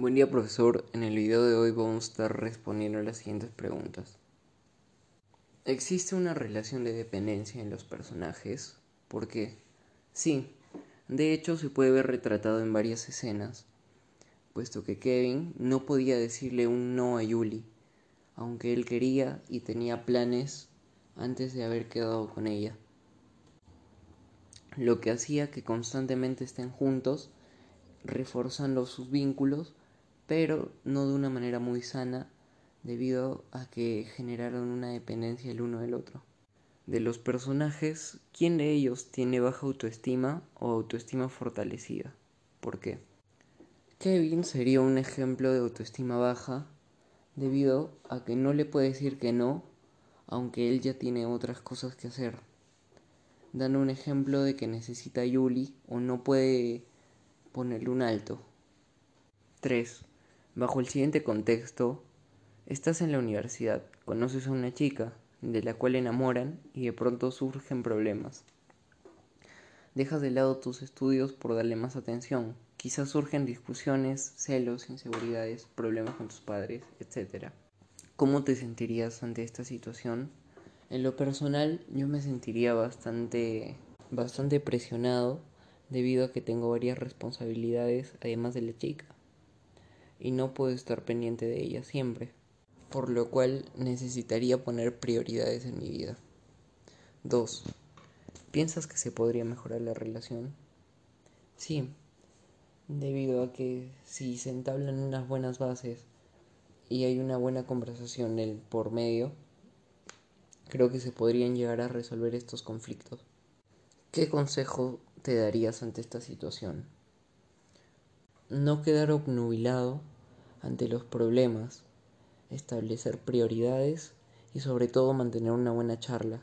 Buen día profesor, en el video de hoy vamos a estar respondiendo las siguientes preguntas. ¿Existe una relación de dependencia en los personajes? ¿Por qué? Sí, de hecho se puede ver retratado en varias escenas, puesto que Kevin no podía decirle un no a Julie, aunque él quería y tenía planes antes de haber quedado con ella. Lo que hacía que constantemente estén juntos, reforzando sus vínculos pero no de una manera muy sana debido a que generaron una dependencia el uno del otro. De los personajes, ¿quién de ellos tiene baja autoestima o autoestima fortalecida? ¿Por qué? Kevin sería un ejemplo de autoestima baja debido a que no le puede decir que no, aunque él ya tiene otras cosas que hacer. Dando un ejemplo de que necesita a Yuli o no puede ponerle un alto. 3. Bajo el siguiente contexto, estás en la universidad, conoces a una chica, de la cual enamoran y de pronto surgen problemas. Dejas de lado tus estudios por darle más atención. Quizás surgen discusiones, celos, inseguridades, problemas con tus padres, etc. ¿Cómo te sentirías ante esta situación? En lo personal, yo me sentiría bastante, bastante presionado debido a que tengo varias responsabilidades además de la chica y no puedo estar pendiente de ella siempre, por lo cual necesitaría poner prioridades en mi vida. 2. ¿Piensas que se podría mejorar la relación? Sí, debido a que si se entablan unas buenas bases y hay una buena conversación el por medio, creo que se podrían llegar a resolver estos conflictos. ¿Qué consejo te darías ante esta situación? No quedar obnubilado ante los problemas, establecer prioridades y sobre todo mantener una buena charla,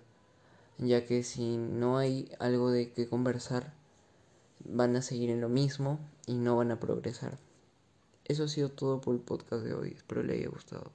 ya que si no hay algo de qué conversar, van a seguir en lo mismo y no van a progresar. Eso ha sido todo por el podcast de hoy, espero le haya gustado.